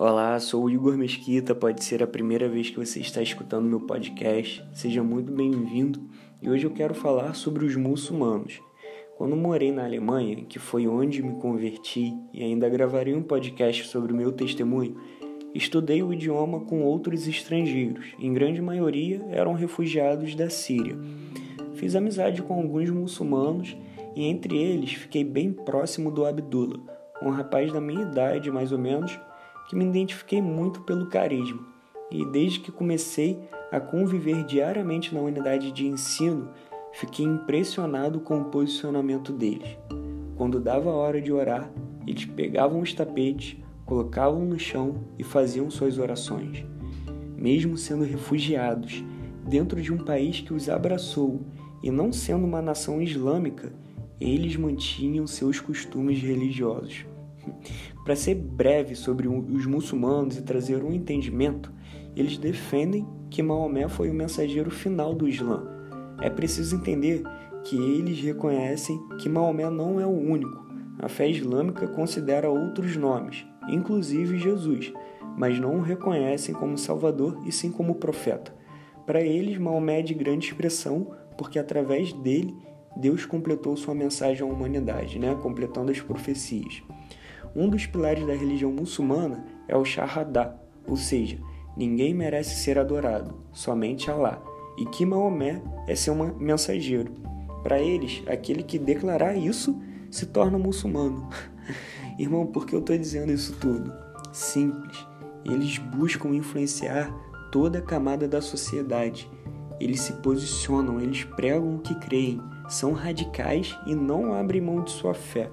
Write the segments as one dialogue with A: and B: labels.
A: Olá, sou o Igor Mesquita. Pode ser a primeira vez que você está escutando meu podcast. Seja muito bem-vindo. E hoje eu quero falar sobre os muçulmanos. Quando morei na Alemanha, que foi onde me converti, e ainda gravarei um podcast sobre o meu testemunho, estudei o idioma com outros estrangeiros. Em grande maioria eram refugiados da Síria. Fiz amizade com alguns muçulmanos e entre eles fiquei bem próximo do Abdullah, um rapaz da minha idade mais ou menos que me identifiquei muito pelo carisma. E desde que comecei a conviver diariamente na unidade de ensino, fiquei impressionado com o posicionamento deles. Quando dava a hora de orar, eles pegavam os tapetes, colocavam no chão e faziam suas orações. Mesmo sendo refugiados dentro de um país que os abraçou e não sendo uma nação islâmica, eles mantinham seus costumes religiosos. Para ser breve sobre os muçulmanos e trazer um entendimento, eles defendem que Maomé foi o mensageiro final do Islã. É preciso entender que eles reconhecem que Maomé não é o único. A fé islâmica considera outros nomes, inclusive Jesus, mas não o reconhecem como Salvador e sim como profeta. Para eles, Maomé é de grande expressão porque através dele Deus completou sua mensagem à humanidade, né? completando as profecias. Um dos pilares da religião muçulmana é o Shahadá, ou seja, ninguém merece ser adorado, somente Allah, e que Maomé é seu mensageiro. Para eles, aquele que declarar isso se torna muçulmano. Irmão, por que eu estou dizendo isso tudo? Simples. Eles buscam influenciar toda a camada da sociedade. Eles se posicionam, eles pregam o que creem, são radicais e não abrem mão de sua fé.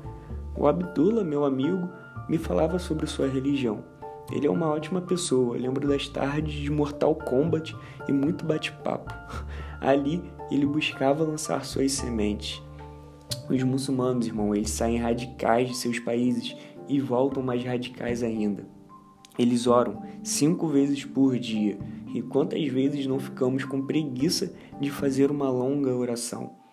A: O Abdullah, meu amigo, me falava sobre sua religião. Ele é uma ótima pessoa, lembro das tardes de Mortal Kombat e muito bate-papo. Ali ele buscava lançar suas sementes. Os muçulmanos, irmão, eles saem radicais de seus países e voltam mais radicais ainda. Eles oram cinco vezes por dia e quantas vezes não ficamos com preguiça de fazer uma longa oração?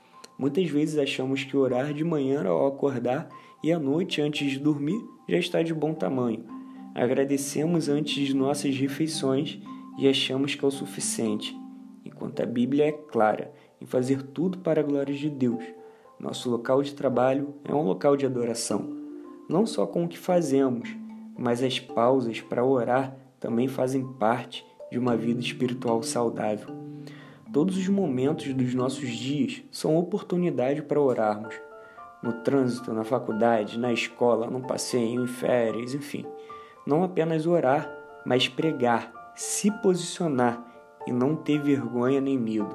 A: Muitas vezes achamos que orar de manhã ao acordar e à noite antes de dormir já está de bom tamanho. Agradecemos antes de nossas refeições e achamos que é o suficiente, enquanto a Bíblia é clara em fazer tudo para a glória de Deus. Nosso local de trabalho é um local de adoração, não só com o que fazemos, mas as pausas para orar também fazem parte de uma vida espiritual saudável. Todos os momentos dos nossos dias são oportunidade para orarmos no trânsito, na faculdade, na escola, no passeio, em férias, enfim. Não apenas orar, mas pregar, se posicionar e não ter vergonha nem medo.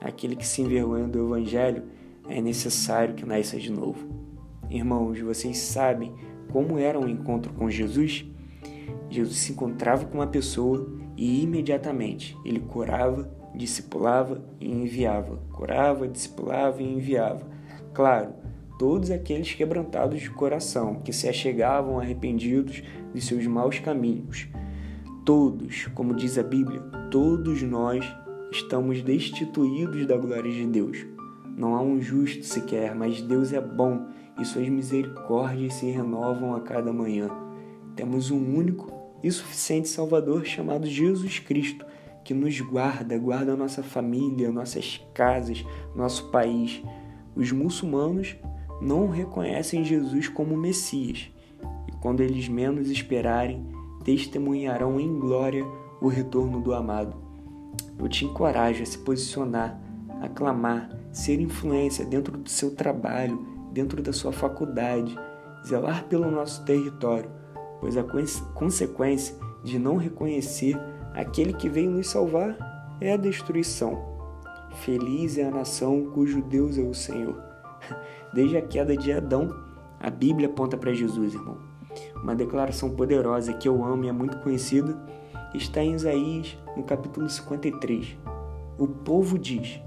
A: Aquele que se envergonha do Evangelho é necessário que nasça de novo. Irmãos, vocês sabem como era um encontro com Jesus? Jesus se encontrava com uma pessoa e imediatamente ele curava, discipulava e enviava. Curava, discipulava e enviava. Claro, todos aqueles quebrantados de coração, que se achegavam arrependidos de seus maus caminhos. Todos, como diz a Bíblia, todos nós estamos destituídos da glória de Deus. Não há um justo sequer, mas Deus é bom e suas misericórdias se renovam a cada manhã. Temos um único e suficiente Salvador chamado Jesus Cristo, que nos guarda, guarda a nossa família, nossas casas, nosso país. Os muçulmanos não reconhecem Jesus como Messias, e quando eles menos esperarem, testemunharão em glória o retorno do amado. Eu te encorajo a se posicionar, a clamar, ser influência dentro do seu trabalho, dentro da sua faculdade, zelar pelo nosso território, pois a consequência de não reconhecer aquele que veio nos salvar é a destruição. Feliz é a nação cujo Deus é o Senhor. Desde a queda de Adão, a Bíblia aponta para Jesus, irmão. Uma declaração poderosa que eu amo e é muito conhecida está em Isaías, no capítulo 53. O povo diz: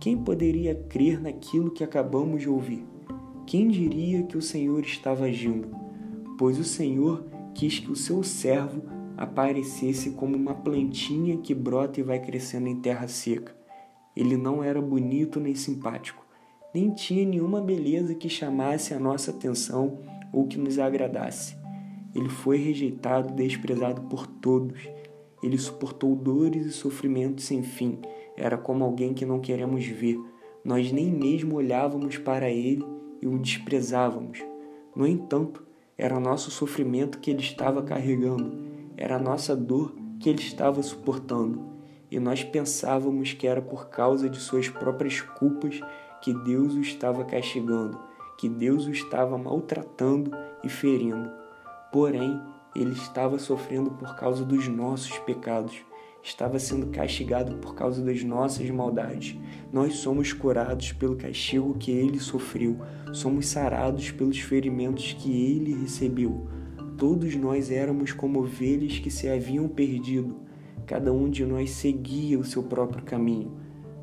A: Quem poderia crer naquilo que acabamos de ouvir? Quem diria que o Senhor estava agindo? Pois o Senhor quis que o seu servo aparecesse como uma plantinha que brota e vai crescendo em terra seca. Ele não era bonito nem simpático nem tinha nenhuma beleza que chamasse a nossa atenção ou que nos agradasse. ele foi rejeitado desprezado por todos. Ele suportou dores e sofrimentos sem fim. Era como alguém que não queremos ver. Nós nem mesmo olhávamos para ele e o desprezávamos. No entanto, era nosso sofrimento que ele estava carregando, era a nossa dor que ele estava suportando, e nós pensávamos que era por causa de suas próprias culpas que Deus o estava castigando, que Deus o estava maltratando e ferindo. Porém, ele estava sofrendo por causa dos nossos pecados, estava sendo castigado por causa das nossas maldades. Nós somos curados pelo castigo que ele sofreu, somos sarados pelos ferimentos que ele recebeu. Todos nós éramos como ovelhas que se haviam perdido, cada um de nós seguia o seu próprio caminho.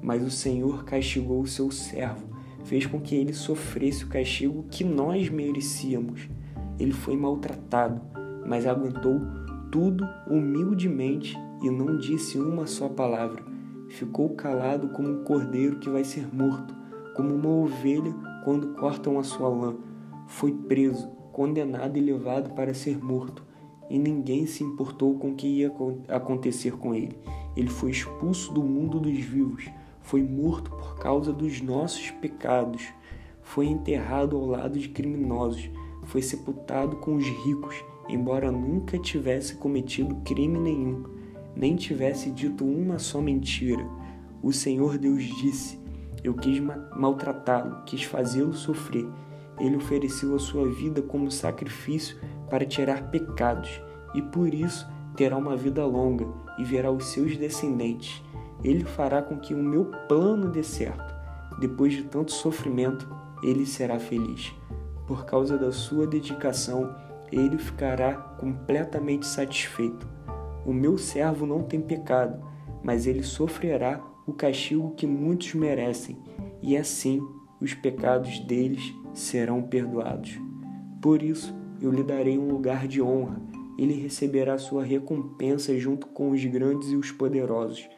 A: Mas o Senhor castigou o seu servo, fez com que ele sofresse o castigo que nós merecíamos. Ele foi maltratado, mas aguentou tudo humildemente e não disse uma só palavra. Ficou calado como um cordeiro que vai ser morto, como uma ovelha quando cortam a sua lã. Foi preso, condenado e levado para ser morto, e ninguém se importou com o que ia acontecer com ele. Ele foi expulso do mundo dos vivos, foi morto por causa dos nossos pecados, foi enterrado ao lado de criminosos, foi sepultado com os ricos, embora nunca tivesse cometido crime nenhum nem tivesse dito uma só mentira. O Senhor Deus disse: Eu quis maltratá-lo, quis fazê-lo sofrer. Ele ofereceu a sua vida como sacrifício para tirar pecados, e por isso terá uma vida longa e verá os seus descendentes. Ele fará com que o meu plano dê certo. Depois de tanto sofrimento, ele será feliz. Por causa da sua dedicação, ele ficará completamente satisfeito. O meu servo não tem pecado, mas ele sofrerá o castigo que muitos merecem, e assim os pecados deles serão perdoados. Por isso eu lhe darei um lugar de honra, ele receberá sua recompensa junto com os grandes e os poderosos,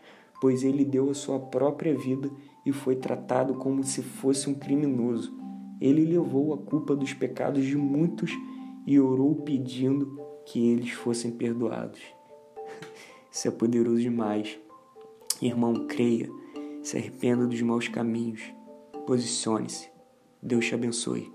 A: pois ele deu a sua própria vida e foi tratado como se fosse um criminoso. Ele levou a culpa dos pecados de muitos e orou pedindo que eles fossem perdoados. Isso é poderoso demais. Irmão, creia, se arrependa dos maus caminhos, posicione-se. Deus te abençoe.